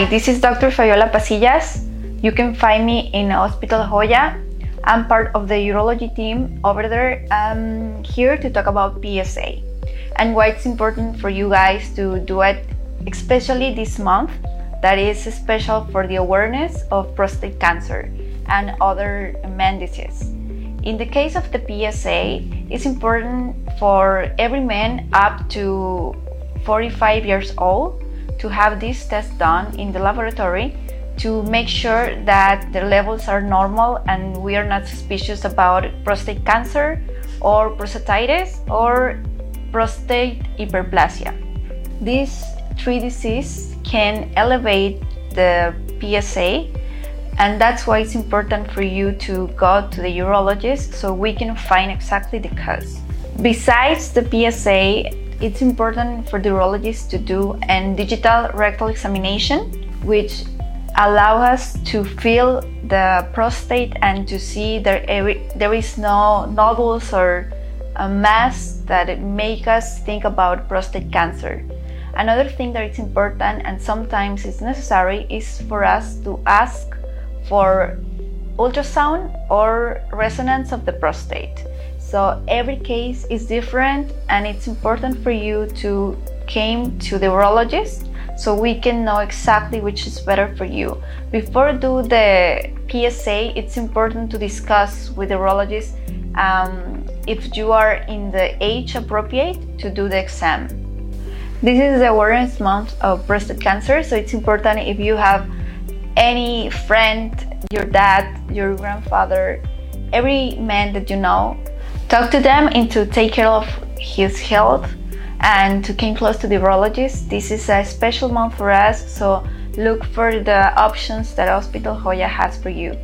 Hi, this is Dr. Fabiola Pasillas. You can find me in Hospital Joya. I'm part of the urology team over there. I'm here to talk about PSA and why it's important for you guys to do it, especially this month that is special for the awareness of prostate cancer and other men diseases. In the case of the PSA, it's important for every man up to 45 years old to have this test done in the laboratory to make sure that the levels are normal and we are not suspicious about prostate cancer or prostatitis or prostate hyperplasia. These three diseases can elevate the PSA and that's why it's important for you to go to the urologist so we can find exactly the cause. Besides the PSA, it's important for the urologist to do a digital rectal examination, which allow us to feel the prostate and to see there there is no nodules or a mass that make us think about prostate cancer. Another thing that is important and sometimes is necessary is for us to ask for ultrasound or resonance of the prostate. So every case is different and it's important for you to came to the urologist so we can know exactly which is better for you. Before do the PSA, it's important to discuss with the urologist um, if you are in the age appropriate to do the exam. This is the awareness month of breast cancer, so it's important if you have any friend, your dad, your grandfather, every man that you know, talk to them to take care of his health and to came close to the urologist. This is a special month for us, so look for the options that Hospital Joya has for you.